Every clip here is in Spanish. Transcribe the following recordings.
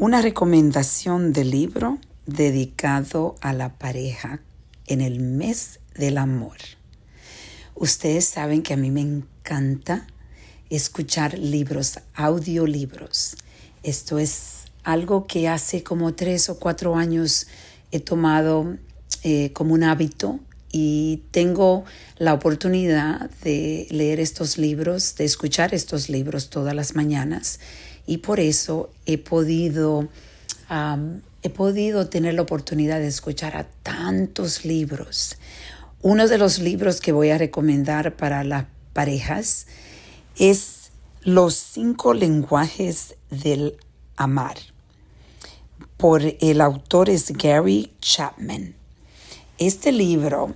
Una recomendación de libro dedicado a la pareja en el mes del amor. Ustedes saben que a mí me encanta escuchar libros, audiolibros. Esto es algo que hace como tres o cuatro años he tomado eh, como un hábito y tengo la oportunidad de leer estos libros, de escuchar estos libros todas las mañanas y por eso he podido, he podido tener la oportunidad de escuchar a tantos libros. Uno de los libros que voy a recomendar para las parejas es Los cinco lenguajes del amar. Por el autor es Gary Chapman. Este libro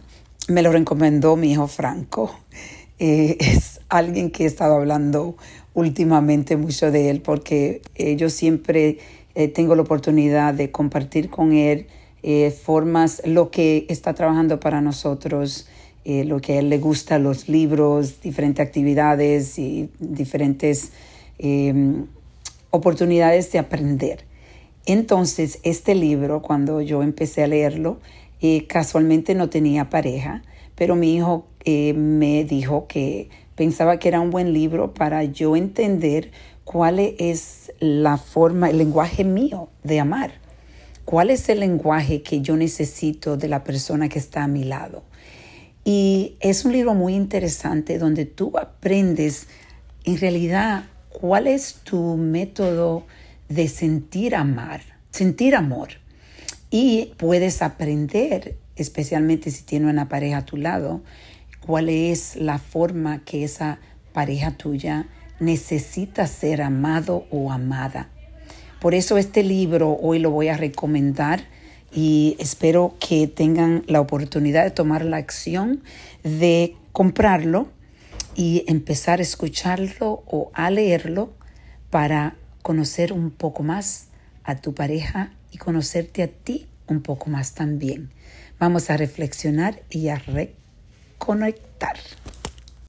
me lo recomendó mi hijo Franco. Eh, es alguien que he estado hablando últimamente mucho de él porque eh, yo siempre eh, tengo la oportunidad de compartir con él eh, formas, lo que está trabajando para nosotros, lo que a él le gusta, los libros, diferentes actividades y diferentes em, oportunidades de aprender. Entonces, este libro, cuando yo empecé a leerlo, casualmente no tenía pareja, pero mi hijo me dijo que pensaba que era un buen libro para yo entender cuál es la forma, el lenguaje mío de amar. ¿Cuál es el lenguaje que yo necesito de la persona que está a mi lado? Y es un libro muy interesante donde tú aprendes en realidad cuál es tu método de sentir amar, sentir amor. Y puedes aprender, especialmente si tienes una pareja a tu lado, cuál es la forma que esa pareja tuya necesita ser amado o amada. Por eso este libro hoy lo voy a recomendar y espero que tengan la oportunidad de tomar la acción de comprarlo y empezar a escucharlo o a leerlo para conocer un poco más a tu pareja y conocerte a ti un poco más también. Vamos a reflexionar y a recordar conectar.